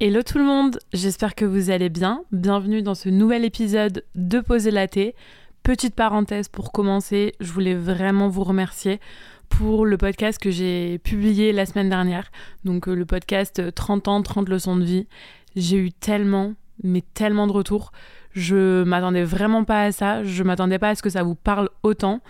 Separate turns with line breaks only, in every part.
Hello tout le monde, j'espère que vous allez bien. Bienvenue dans ce nouvel épisode de Poser la thé. Petite parenthèse pour commencer, je voulais vraiment vous remercier pour le podcast que j'ai publié la semaine dernière. Donc euh, le podcast 30 ans, 30 leçons de vie. J'ai eu tellement, mais tellement de retours. Je m'attendais vraiment pas à ça. Je m'attendais pas à ce que ça vous parle autant.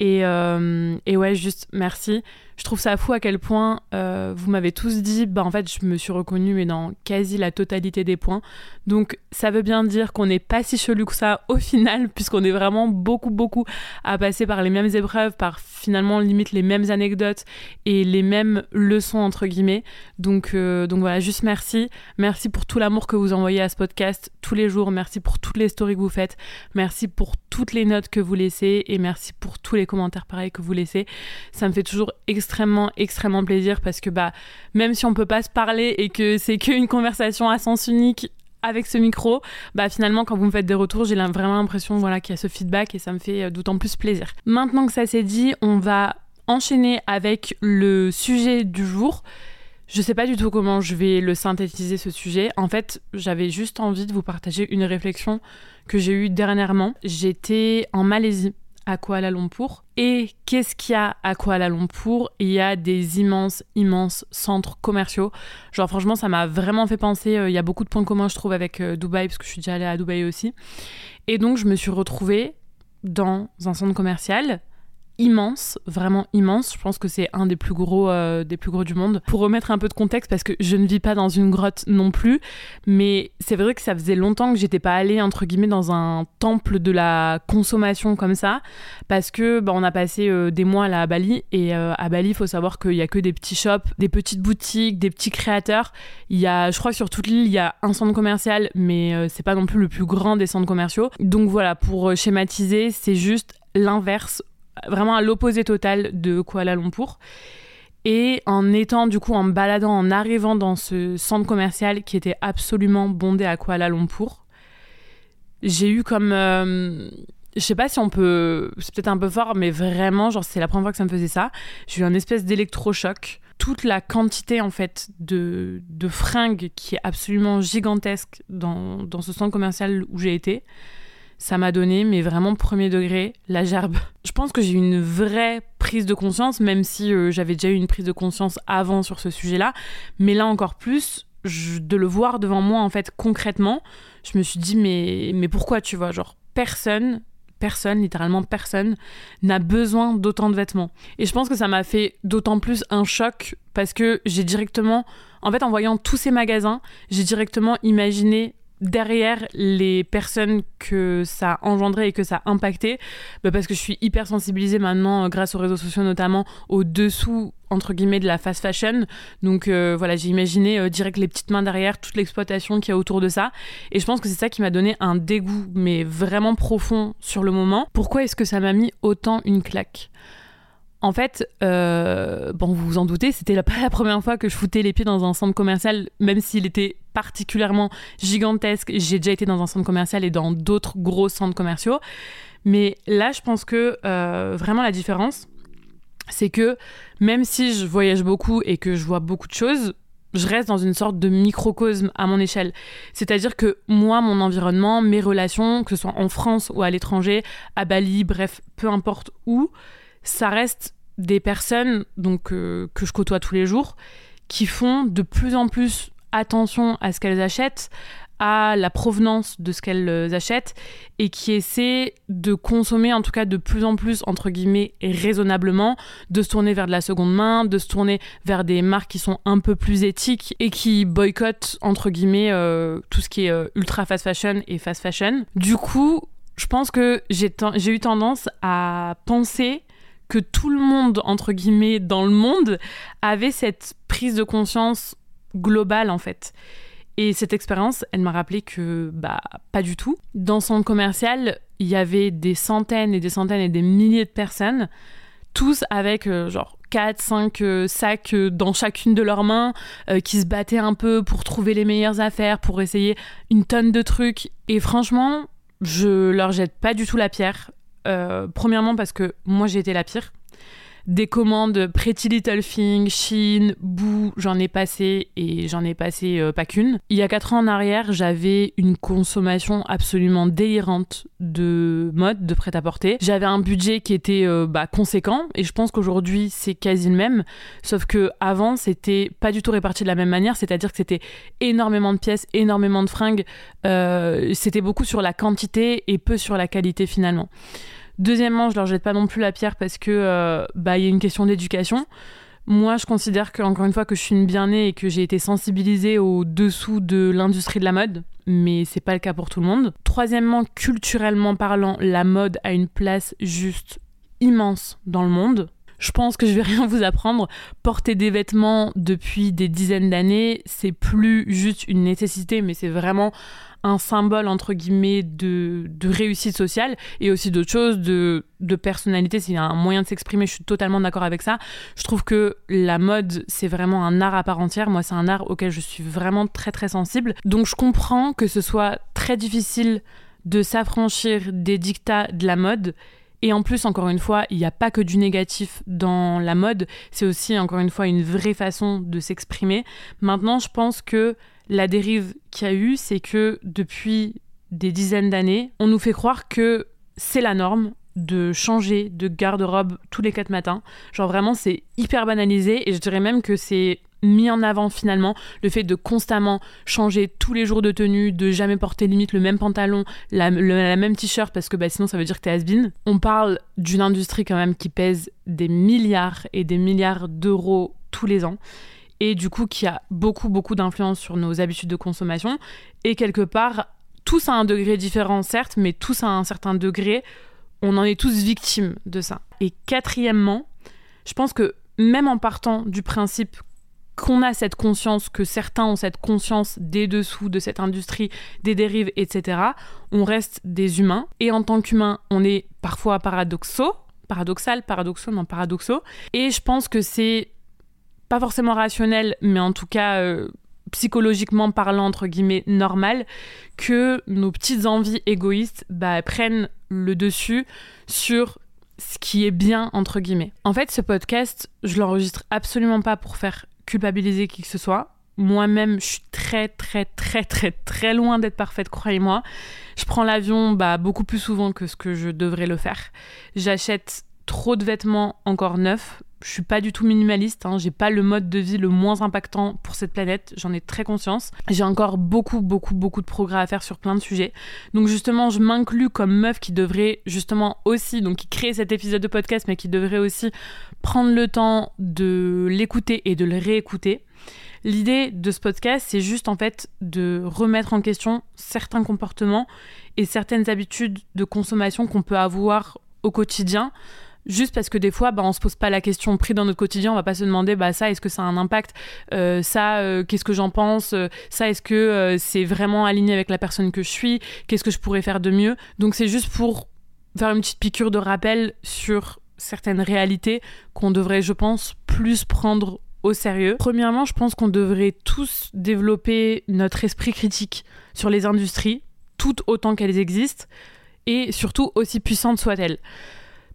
Et, euh, et ouais, juste merci je trouve ça fou à quel point euh, vous m'avez tous dit, bah en fait je me suis reconnue mais dans quasi la totalité des points. Donc ça veut bien dire qu'on n'est pas si chelou que ça au final, puisqu'on est vraiment beaucoup beaucoup à passer par les mêmes épreuves, par finalement limite les mêmes anecdotes et les mêmes leçons entre guillemets. Donc, euh, donc voilà, juste merci. Merci pour tout l'amour que vous envoyez à ce podcast tous les jours. Merci pour toutes les stories que vous faites. Merci pour toutes les notes que vous laissez et merci pour tous les commentaires pareils que vous laissez. Ça me fait toujours extrêmement extrêmement, extrêmement plaisir parce que bah, même si on peut pas se parler et que c'est qu'une conversation à sens unique avec ce micro, bah finalement quand vous me faites des retours, j'ai vraiment l'impression voilà qu'il y a ce feedback et ça me fait euh, d'autant plus plaisir. Maintenant que ça s'est dit, on va enchaîner avec le sujet du jour. Je sais pas du tout comment je vais le synthétiser ce sujet. En fait, j'avais juste envie de vous partager une réflexion que j'ai eue dernièrement. J'étais en Malaisie à Kuala Lumpur. Et qu'est-ce qu'il y a à Kuala Lumpur? Il y a des immenses, immenses centres commerciaux. Genre franchement, ça m'a vraiment fait penser, euh, il y a beaucoup de points communs je trouve avec euh, Dubaï, parce que je suis déjà allée à Dubaï aussi. Et donc je me suis retrouvée dans un centre commercial immense, vraiment immense. Je pense que c'est un des plus gros, euh, des plus gros du monde. Pour remettre un peu de contexte, parce que je ne vis pas dans une grotte non plus, mais c'est vrai que ça faisait longtemps que j'étais pas allée entre guillemets dans un temple de la consommation comme ça, parce que bah, on a passé euh, des mois là à Bali et euh, à Bali, il faut savoir qu'il y a que des petits shops, des petites boutiques, des petits créateurs. Il y a, je crois que sur toute l'île, il y a un centre commercial, mais c'est pas non plus le plus grand des centres commerciaux. Donc voilà, pour schématiser, c'est juste l'inverse vraiment à l'opposé total de Kuala Lumpur. Et en étant du coup en baladant, en arrivant dans ce centre commercial qui était absolument bondé à Kuala Lumpur, j'ai eu comme euh, je sais pas si on peut c'est peut-être un peu fort mais vraiment genre c'est la première fois que ça me faisait ça j'ai eu un espèce d'électrochoc toute la quantité en fait de, de fringues qui est absolument gigantesque dans, dans ce centre commercial où j'ai été ça m'a donné, mais vraiment premier degré, la gerbe. Je pense que j'ai eu une vraie prise de conscience, même si euh, j'avais déjà eu une prise de conscience avant sur ce sujet-là. Mais là encore plus, de le voir devant moi, en fait, concrètement, je me suis dit, mais, mais pourquoi, tu vois, genre, personne, personne, littéralement personne, n'a besoin d'autant de vêtements. Et je pense que ça m'a fait d'autant plus un choc parce que j'ai directement, en fait, en voyant tous ces magasins, j'ai directement imaginé derrière les personnes que ça a et que ça a impacté, bah, parce que je suis hyper sensibilisée maintenant euh, grâce aux réseaux sociaux notamment au dessous entre guillemets de la fast fashion. Donc euh, voilà, j'ai imaginé euh, direct les petites mains derrière, toute l'exploitation qu'il y a autour de ça. Et je pense que c'est ça qui m'a donné un dégoût, mais vraiment profond sur le moment. Pourquoi est-ce que ça m'a mis autant une claque? En fait, euh, bon, vous vous en doutez, c'était pas la première fois que je foutais les pieds dans un centre commercial, même s'il était particulièrement gigantesque. J'ai déjà été dans un centre commercial et dans d'autres gros centres commerciaux. Mais là, je pense que euh, vraiment la différence, c'est que même si je voyage beaucoup et que je vois beaucoup de choses, je reste dans une sorte de microcosme à mon échelle. C'est-à-dire que moi, mon environnement, mes relations, que ce soit en France ou à l'étranger, à Bali, bref, peu importe où, ça reste des personnes donc euh, que je côtoie tous les jours qui font de plus en plus attention à ce qu'elles achètent, à la provenance de ce qu'elles euh, achètent et qui essaient de consommer en tout cas de plus en plus entre guillemets raisonnablement, de se tourner vers de la seconde main, de se tourner vers des marques qui sont un peu plus éthiques et qui boycottent entre guillemets euh, tout ce qui est ultra fast fashion et fast fashion. Du coup, je pense que j'ai eu tendance à penser que tout le monde, entre guillemets, dans le monde, avait cette prise de conscience globale, en fait. Et cette expérience, elle m'a rappelé que, bah, pas du tout. Dans son commercial, il y avait des centaines et des centaines et des milliers de personnes, tous avec, euh, genre, 4, 5 euh, sacs euh, dans chacune de leurs mains, qui se battaient un peu pour trouver les meilleures affaires, pour essayer une tonne de trucs. Et franchement, je leur jette pas du tout la pierre. Euh, premièrement parce que moi j'ai été la pire. Des commandes Pretty Little Thing, Shein, Boo, j'en ai passé et j'en ai passé euh, pas qu'une. Il y a 4 ans en arrière, j'avais une consommation absolument délirante de mode, de prêt-à-porter. J'avais un budget qui était euh, bah, conséquent et je pense qu'aujourd'hui c'est quasi le même, sauf que avant c'était pas du tout réparti de la même manière, c'est-à-dire que c'était énormément de pièces, énormément de fringues, euh, c'était beaucoup sur la quantité et peu sur la qualité finalement. Deuxièmement, je leur jette pas non plus la pierre parce que euh, bah y a une question d'éducation. Moi, je considère que encore une fois que je suis une bien-née et que j'ai été sensibilisée au dessous de l'industrie de la mode, mais c'est pas le cas pour tout le monde. Troisièmement, culturellement parlant, la mode a une place juste immense dans le monde. Je pense que je vais rien vous apprendre. Porter des vêtements depuis des dizaines d'années, c'est plus juste une nécessité, mais c'est vraiment un symbole entre guillemets de, réussite sociale et aussi d'autres choses, de, de personnalité, c'est un moyen de s'exprimer, je suis totalement d'accord avec ça. Je trouve que la mode, c'est vraiment un art à part entière. Moi, c'est un art auquel je suis vraiment très très sensible. Donc je comprends que ce soit très difficile de s'affranchir des dictats de la mode. Et en plus, encore une fois, il n'y a pas que du négatif dans la mode, c'est aussi, encore une fois, une vraie façon de s'exprimer. Maintenant, je pense que la dérive qu'il y a eu, c'est que depuis des dizaines d'années, on nous fait croire que c'est la norme de changer de garde-robe tous les quatre matins. Genre vraiment, c'est hyper banalisé et je dirais même que c'est mis en avant finalement le fait de constamment changer tous les jours de tenue, de jamais porter limite le même pantalon, la, même t-shirt parce que bah, sinon ça veut dire que t'es has-been. On parle d'une industrie quand même qui pèse des milliards et des milliards d'euros tous les ans et du coup qui a beaucoup beaucoup d'influence sur nos habitudes de consommation et quelque part tous à un degré différent certes mais tous à un certain degré on en est tous victimes de ça et quatrièmement je pense que même en partant du principe qu'on a cette conscience, que certains ont cette conscience des dessous de cette industrie, des dérives, etc., on reste des humains. Et en tant qu'humains, on est parfois paradoxaux, paradoxal, paradoxaux, non paradoxaux. Et je pense que c'est pas forcément rationnel, mais en tout cas euh, psychologiquement parlant, entre guillemets, normal, que nos petites envies égoïstes bah, prennent le dessus sur ce qui est bien, entre guillemets. En fait, ce podcast, je l'enregistre absolument pas pour faire culpabiliser qui que ce soit. Moi-même, je suis très, très, très, très, très loin d'être parfaite, croyez-moi. Je prends l'avion bah, beaucoup plus souvent que ce que je devrais le faire. J'achète trop de vêtements encore neufs je suis pas du tout minimaliste, hein. j'ai pas le mode de vie le moins impactant pour cette planète, j'en ai très conscience. J'ai encore beaucoup, beaucoup, beaucoup de progrès à faire sur plein de sujets. Donc justement, je m'inclus comme meuf qui devrait justement aussi, donc qui crée cet épisode de podcast, mais qui devrait aussi prendre le temps de l'écouter et de le réécouter. L'idée de ce podcast, c'est juste en fait de remettre en question certains comportements et certaines habitudes de consommation qu'on peut avoir au quotidien juste parce que des fois bah, on se pose pas la question pris dans notre quotidien on va pas se demander bah ça est-ce que ça a un impact? Euh, ça euh, qu'est-ce que j'en pense? Euh, ça est-ce que c'est vraiment aligné avec la personne que je suis? Qu'est-ce que je pourrais faire de mieux? Donc c'est juste pour faire une petite piqûre de rappel sur certaines réalités qu'on devrait je pense plus prendre au sérieux. Premièrement, je pense qu'on devrait tous développer notre esprit critique sur les industries, toutes autant qu'elles existent, et surtout aussi puissantes soient-elles.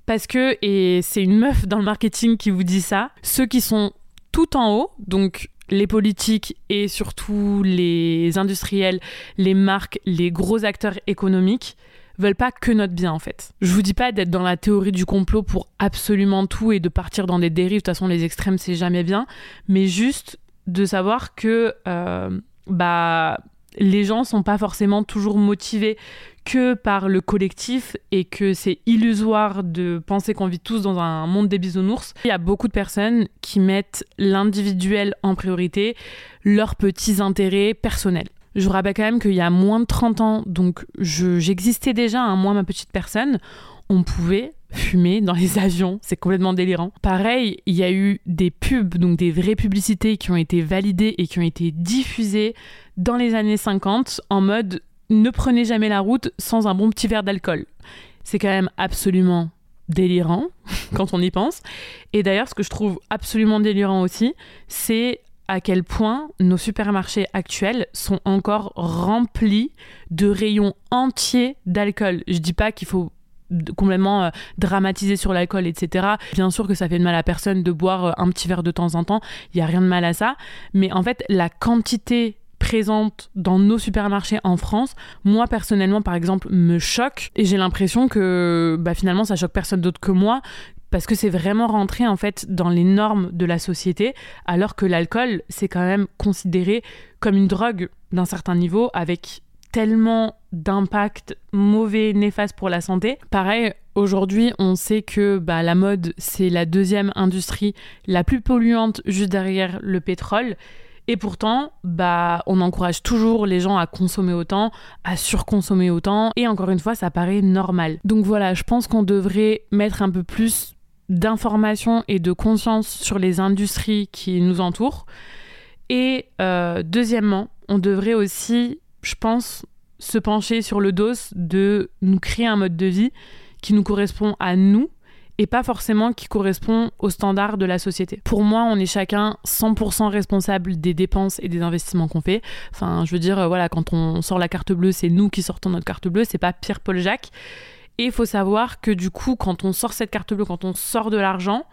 Parce que, et c'est une meuf dans le marketing qui vous dit ça, ceux qui sont tout en haut, donc les politiques et surtout les industriels, les marques, les gros acteurs économiques, veulent pas que notre bien en fait. Je vous dis pas d'être dans la théorie du complot pour absolument tout et de partir dans des dérives, de toute façon les extrêmes c'est jamais bien, mais juste de savoir que euh, bah les gens sont pas forcément toujours motivés que par le collectif et que c'est illusoire de penser qu'on vit tous dans un monde des bisounours. Il y a beaucoup de personnes qui mettent l'individuel en priorité, leurs petits intérêts personnels. Je vous rappelle quand même qu'il y a moins de 30 ans, donc j'existais déjà, hein, moi ma petite personne, on pouvait fumer dans les avions, c'est complètement délirant. Pareil, il y a eu des pubs, donc des vraies publicités qui ont été validées et qui ont été diffusées dans les années 50 en mode ne prenez jamais la route sans un bon petit verre d'alcool. C'est quand même absolument délirant quand on y pense. Et d'ailleurs, ce que je trouve absolument délirant aussi, c'est à quel point nos supermarchés actuels sont encore remplis de rayons entiers d'alcool. Je dis pas qu'il faut complètement euh, dramatisé sur l'alcool, etc. Bien sûr que ça fait de mal à personne de boire euh, un petit verre de temps en temps, il y a rien de mal à ça, mais en fait la quantité présente dans nos supermarchés en France, moi personnellement par exemple me choque et j'ai l'impression que bah, finalement ça choque personne d'autre que moi parce que c'est vraiment rentré en fait dans les normes de la société alors que l'alcool c'est quand même considéré comme une drogue d'un certain niveau avec tellement d'impact mauvais, néfaste pour la santé. Pareil, aujourd'hui, on sait que bah, la mode, c'est la deuxième industrie la plus polluante juste derrière le pétrole. Et pourtant, bah, on encourage toujours les gens à consommer autant, à surconsommer autant. Et encore une fois, ça paraît normal. Donc voilà, je pense qu'on devrait mettre un peu plus d'informations et de conscience sur les industries qui nous entourent. Et euh, deuxièmement, on devrait aussi, je pense, se pencher sur le dos de nous créer un mode de vie qui nous correspond à nous et pas forcément qui correspond aux standards de la société. Pour moi, on est chacun 100% responsable des dépenses et des investissements qu'on fait. Enfin, je veux dire, voilà, quand on sort la carte bleue, c'est nous qui sortons notre carte bleue, c'est pas Pierre-Paul Jacques. Et il faut savoir que du coup, quand on sort cette carte bleue, quand on sort de l'argent,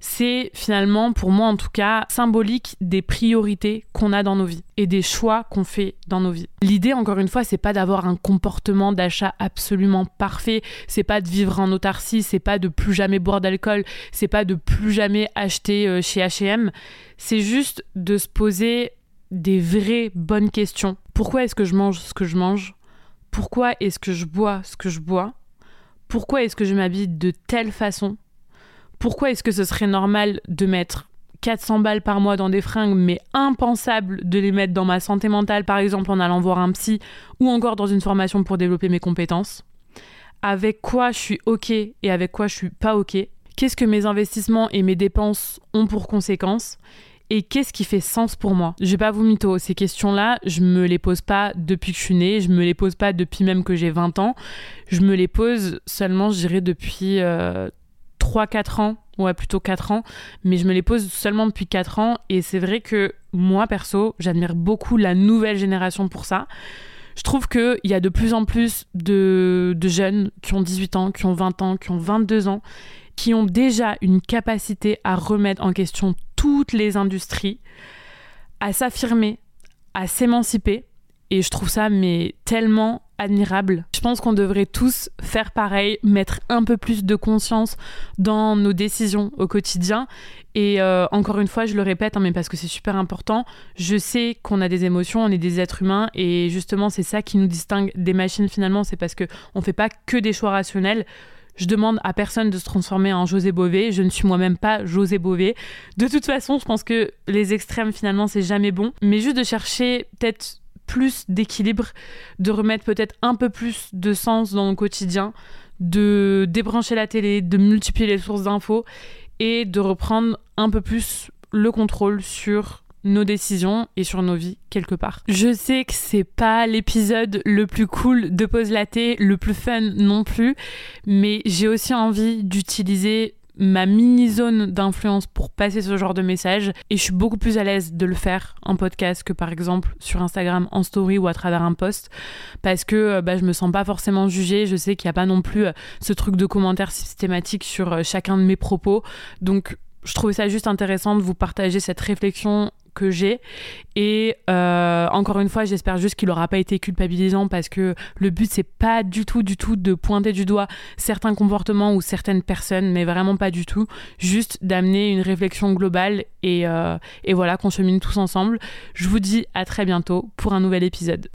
c'est finalement, pour moi en tout cas, symbolique des priorités qu'on a dans nos vies et des choix qu'on fait dans nos vies. L'idée, encore une fois, c'est pas d'avoir un comportement d'achat absolument parfait, c'est pas de vivre en autarcie, c'est pas de plus jamais boire d'alcool, c'est pas de plus jamais acheter euh, chez H&M, c'est juste de se poser des vraies bonnes questions. Pourquoi est-ce que je mange ce que je mange? Pourquoi est-ce que je bois ce que je bois? Pourquoi est-ce que je m'habille de telle façon? Pourquoi est-ce que ce serait normal de mettre 400 balles par mois dans des fringues, mais impensable de les mettre dans ma santé mentale, par exemple en allant voir un psy ou encore dans une formation pour développer mes compétences? Avec quoi je suis OK et avec quoi je suis pas OK? Qu'est-ce que mes investissements et mes dépenses ont pour conséquence? Et qu'est-ce qui fait sens pour moi? Je vais pas vous mytho, ces questions-là, je me les pose pas depuis que je suis née, je me les pose pas depuis même que j'ai 20 ans, je me les pose seulement, je dirais, depuis euh, 3-4 ans, ouais plutôt 4 ans, mais je me les pose seulement depuis 4 ans et c'est vrai que moi perso, j'admire beaucoup la nouvelle génération pour ça. Je trouve qu'il y a de plus en plus de, de jeunes qui ont 18 ans, qui ont 20 ans, qui ont 22 ans, qui ont déjà une capacité à remettre en question toutes les industries, à s'affirmer, à s'émanciper. Et je trouve ça mais tellement admirable. Je pense qu'on devrait tous faire pareil, mettre un peu plus de conscience dans nos décisions au quotidien. Et euh, encore une fois, je le répète, hein, mais parce que c'est super important, je sais qu'on a des émotions, on est des êtres humains, et justement, c'est ça qui nous distingue des machines finalement, c'est parce qu'on ne fait pas que des choix rationnels. Je demande à personne de se transformer en José Bové. Je ne suis moi-même pas José Bové. De toute façon, je pense que les extrêmes, finalement, c'est jamais bon. Mais juste de chercher peut-être plus d'équilibre, de remettre peut-être un peu plus de sens dans le quotidien, de débrancher la télé, de multiplier les sources d'infos et de reprendre un peu plus le contrôle sur nos décisions et sur nos vies quelque part. Je sais que c'est pas l'épisode le plus cool de Pause Laté, le plus fun non plus, mais j'ai aussi envie d'utiliser ma mini zone d'influence pour passer ce genre de message. Et je suis beaucoup plus à l'aise de le faire en podcast que par exemple sur Instagram en story ou à travers un post. Parce que euh, bah, je me sens pas forcément jugée, je sais qu'il n'y a pas non plus euh, ce truc de commentaires systématiques sur euh, chacun de mes propos. Donc je trouvais ça juste intéressant de vous partager cette réflexion que j'ai. Et euh, encore une fois, j'espère juste qu'il n'aura pas été culpabilisant parce que le but, c'est pas du tout, du tout de pointer du doigt certains comportements ou certaines personnes, mais vraiment pas du tout. Juste d'amener une réflexion globale et, euh, et voilà, qu'on chemine tous ensemble. Je vous dis à très bientôt pour un nouvel épisode.